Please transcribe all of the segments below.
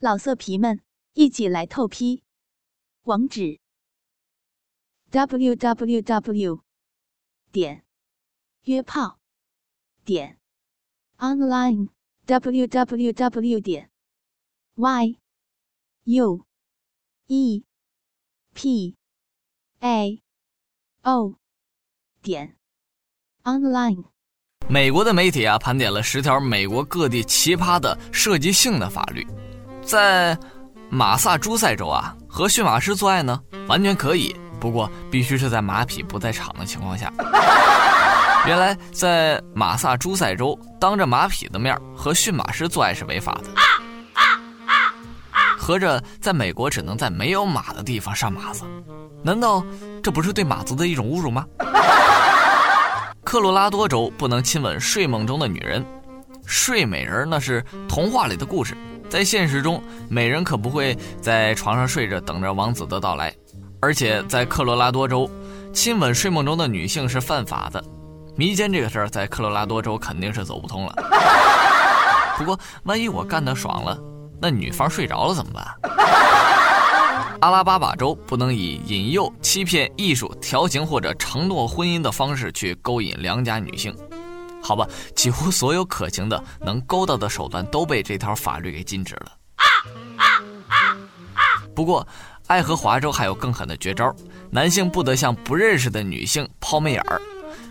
老色皮们，一起来透批！网址：w w w 点约炮点 online w w w 点 y u e p a o 点 online。美国的媒体啊，盘点了十条美国各地奇葩的涉及性的法律。在马萨诸塞州啊，和驯马师做爱呢，完全可以，不过必须是在马匹不在场的情况下。原来在马萨诸塞州，当着马匹的面和驯马师做爱是违法的。合着在美国只能在没有马的地方上马子，难道这不是对马子的一种侮辱吗？科罗拉多州不能亲吻睡梦中的女人，睡美人那是童话里的故事。在现实中，美人可不会在床上睡着等着王子的到来，而且在科罗拉多州，亲吻睡梦中的女性是犯法的。迷奸这个事儿在科罗拉多州肯定是走不通了。不过，万一我干得爽了，那女方睡着了怎么办？阿拉巴马州不能以引诱、欺骗、艺术、调情或者承诺婚姻的方式去勾引良家女性。好吧，几乎所有可行的能勾到的手段都被这条法律给禁止了。啊啊啊啊不过，爱荷华州还有更狠的绝招：男性不得向不认识的女性抛媚眼儿。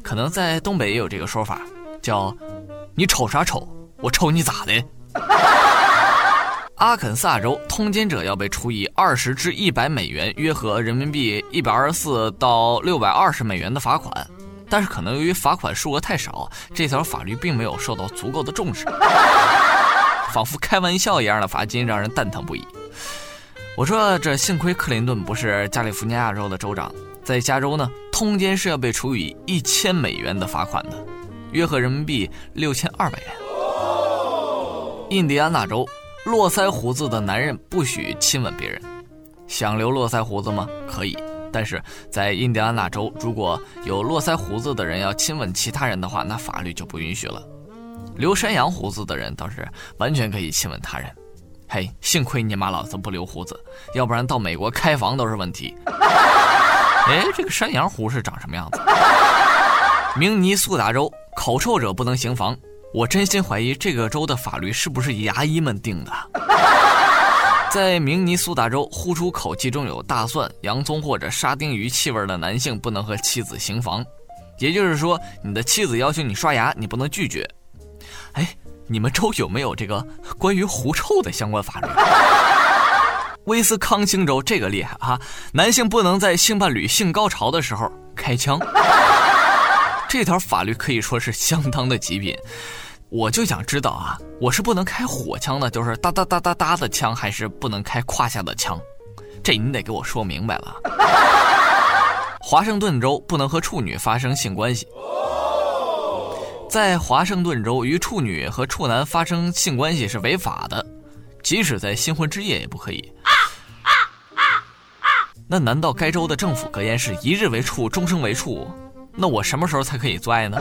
可能在东北也有这个说法，叫“你瞅啥瞅，我瞅你咋的”。阿肯萨州通奸者要被处以二十至一百美元，约合人民币一百二十四到六百二十美元的罚款。但是可能由于罚款数额太少，这条法律并没有受到足够的重视，仿佛开玩笑一样的罚金让人蛋疼不已。我说这幸亏克林顿不是加利福尼亚州的州长，在加州呢，通奸是要被处以一千美元的罚款的，约合人民币六千二百元。印第安纳州，络腮胡子的男人不许亲吻别人，想留络腮胡子吗？可以。但是在印第安纳州，如果有络腮胡子的人要亲吻其他人的话，那法律就不允许了。留山羊胡子的人倒是完全可以亲吻他人。嘿，幸亏你妈老子不留胡子，要不然到美国开房都是问题。哎，这个山羊胡是长什么样子？明尼苏达州口臭者不能行房，我真心怀疑这个州的法律是不是牙医们定的。在明尼苏达州，呼出口气中有大蒜、洋葱或者沙丁鱼气味的男性不能和妻子行房，也就是说，你的妻子要求你刷牙，你不能拒绝。哎，你们州有没有这个关于狐臭的相关法律？威斯康星州这个厉害哈，男性不能在性伴侣性高潮的时候开枪。这条法律可以说是相当的极品。我就想知道啊，我是不能开火枪的，就是哒哒哒哒哒的枪，还是不能开胯下的枪？这你得给我说明白了。华盛顿州不能和处女发生性关系，在华盛顿州，与处女和处男发生性关系是违法的，即使在新婚之夜也不可以。那难道该州的政府格言是一日为处，终生为处？那我什么时候才可以做爱呢？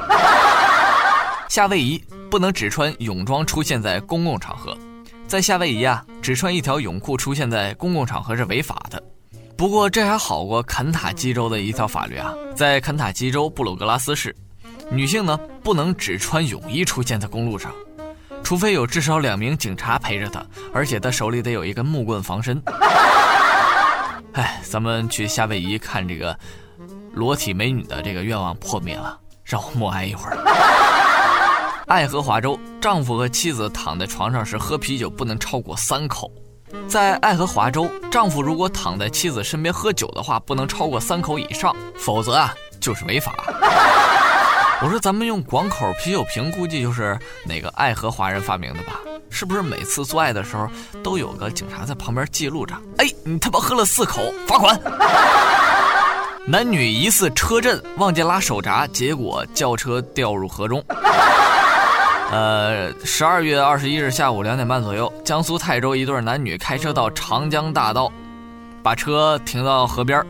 夏威夷不能只穿泳装出现在公共场合，在夏威夷啊，只穿一条泳裤出现在公共场合是违法的。不过这还好过肯塔基州的一条法律啊，在肯塔基州布鲁格拉斯市，女性呢不能只穿泳衣出现在公路上，除非有至少两名警察陪着她，而且她手里得有一根木棍防身。哎，咱们去夏威夷看这个裸体美女的这个愿望破灭了，让我默哀一会儿。爱荷华州，丈夫和妻子躺在床上时喝啤酒不能超过三口。在爱荷华州，丈夫如果躺在妻子身边喝酒的话，不能超过三口以上，否则啊就是违法。我说咱们用广口啤酒瓶，估计就是哪个爱荷华人发明的吧？是不是每次做爱的时候都有个警察在旁边记录着？哎，你他妈喝了四口，罚款！男女疑似车震，忘记拉手闸，结果轿车掉入河中。呃，十二月二十一日下午两点半左右，江苏泰州一对男女开车到长江大道，把车停到河边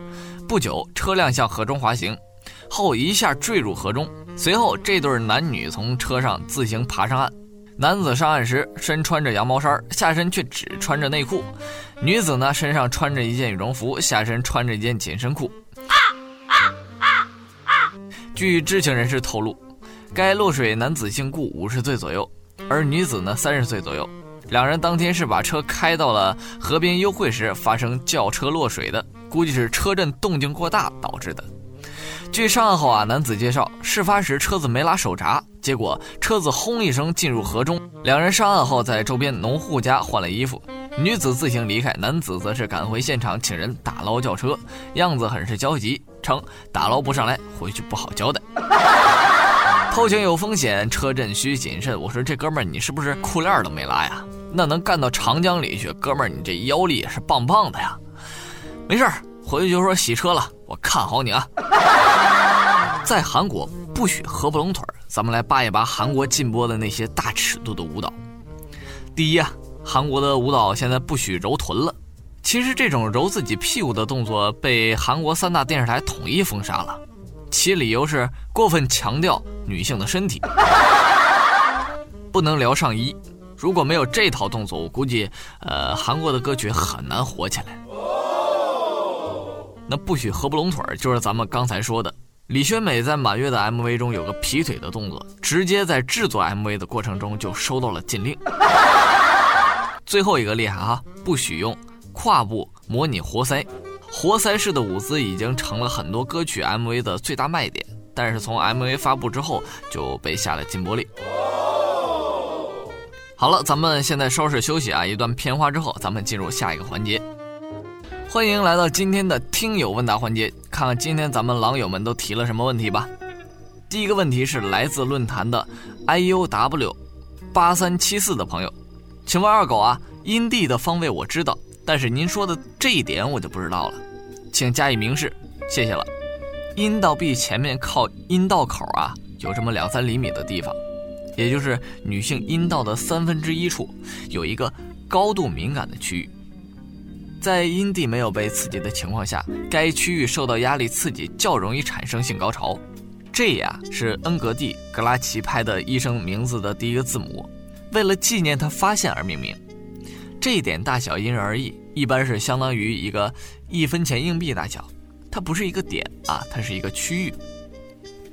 不久，车辆向河中滑行，后一下坠入河中。随后，这对男女从车上自行爬上岸。男子上岸时身穿着羊毛衫，下身却只穿着内裤；女子呢身上穿着一件羽绒服，下身穿着一件紧身裤。啊啊啊啊据知情人士透露，该落水男子姓顾，五十岁左右，而女子呢三十岁左右。两人当天是把车开到了河边幽会时发生轿车落水的，估计是车震动静过大导致的。据上岸后啊，男子介绍，事发时车子没拉手闸，结果车子轰一声进入河中。两人上岸后，在周边农户家换了衣服，女子自行离开，男子则是赶回现场请人打捞轿车，样子很是焦急，称打捞不上来，回去不好交代。偷情有风险，车震需谨慎。我说这哥们儿，你是不是裤链都没拉呀？那能干到长江里去，哥们儿，你这腰力也是棒棒的呀。没事儿，回去就说洗车了，我看好你啊。在韩国不许合不拢腿儿，咱们来扒一扒韩国禁播的那些大尺度的舞蹈。第一啊，韩国的舞蹈现在不许揉臀了。其实这种揉自己屁股的动作被韩国三大电视台统一封杀了，其理由是过分强调女性的身体，不能聊上衣。如果没有这套动作，我估计，呃，韩国的歌曲很难火起来。那不许合不拢腿，就是咱们刚才说的。李宣美在满月的 MV 中有个劈腿的动作，直接在制作 MV 的过程中就收到了禁令。最后一个厉害哈，不许用胯部模拟活塞，活塞式的舞姿已经成了很多歌曲 MV 的最大卖点，但是从 MV 发布之后就被下了禁播令。好了，咱们现在稍事休息啊，一段片花之后，咱们进入下一个环节。欢迎来到今天的听友问答环节，看看今天咱们狼友们都提了什么问题吧。第一个问题是来自论坛的 iuw 八三七四的朋友，请问二狗啊，阴蒂的方位我知道，但是您说的这一点我就不知道了，请加以明示，谢谢了。阴道壁前面靠阴道口啊，有这么两三厘米的地方，也就是女性阴道的三分之一处，有一个高度敏感的区域。在阴蒂没有被刺激的情况下，该区域受到压力刺激较容易产生性高潮。这呀是恩格蒂格拉奇拍的医生名字的第一个字母，为了纪念他发现而命名。这一点大小因人而异，一般是相当于一个一分钱硬币大小。它不是一个点啊，它是一个区域。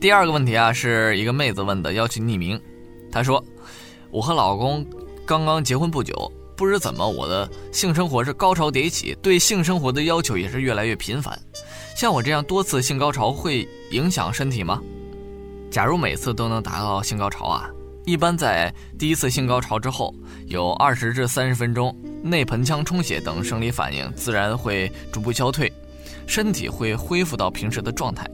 第二个问题啊，是一个妹子问的，要求匿名。她说：“我和老公刚刚结婚不久。”不知怎么，我的性生活是高潮迭起，对性生活的要求也是越来越频繁。像我这样多次性高潮会影响身体吗？假如每次都能达到性高潮啊，一般在第一次性高潮之后，有二十至三十分钟内盆腔充血等生理反应自然会逐步消退，身体会恢复到平时的状态。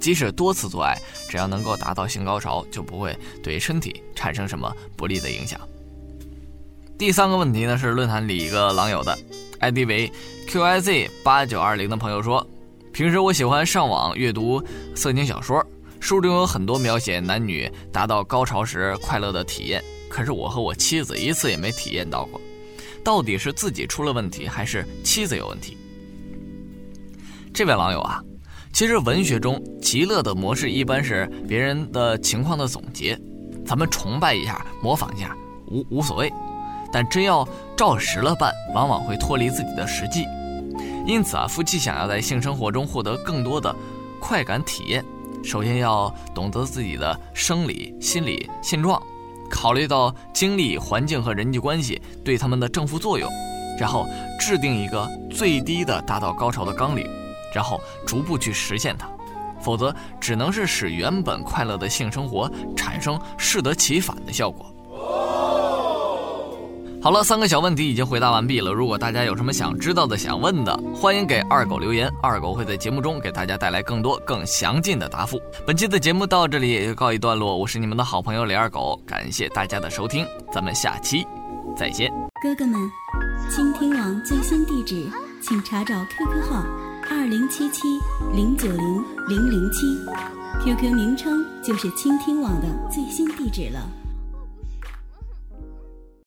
即使多次做爱，只要能够达到性高潮，就不会对身体产生什么不利的影响。第三个问题呢，是论坛里一个狼友的，ID 为 QIZ 八九二零的朋友说，平时我喜欢上网阅读色情小说，书中有很多描写男女达到高潮时快乐的体验，可是我和我妻子一次也没体验到过，到底是自己出了问题，还是妻子有问题？这位网友啊，其实文学中极乐的模式一般是别人的情况的总结，咱们崇拜一下，模仿一下，无无所谓。但真要照实了办，往往会脱离自己的实际。因此啊，夫妻想要在性生活中获得更多的快感体验，首先要懂得自己的生理、心理现状，考虑到经历、环境和人际关系对他们的正负作用，然后制定一个最低的达到高潮的纲领，然后逐步去实现它。否则，只能是使原本快乐的性生活产生适得其反的效果。好了，三个小问题已经回答完毕了。如果大家有什么想知道的、想问的，欢迎给二狗留言，二狗会在节目中给大家带来更多、更详尽的答复。本期的节目到这里也就告一段落，我是你们的好朋友李二狗，感谢大家的收听，咱们下期再见。哥哥们，倾听网最新地址，请查找 QQ 号二零七七零九零零零七，QQ 名称就是倾听网的最新地址了。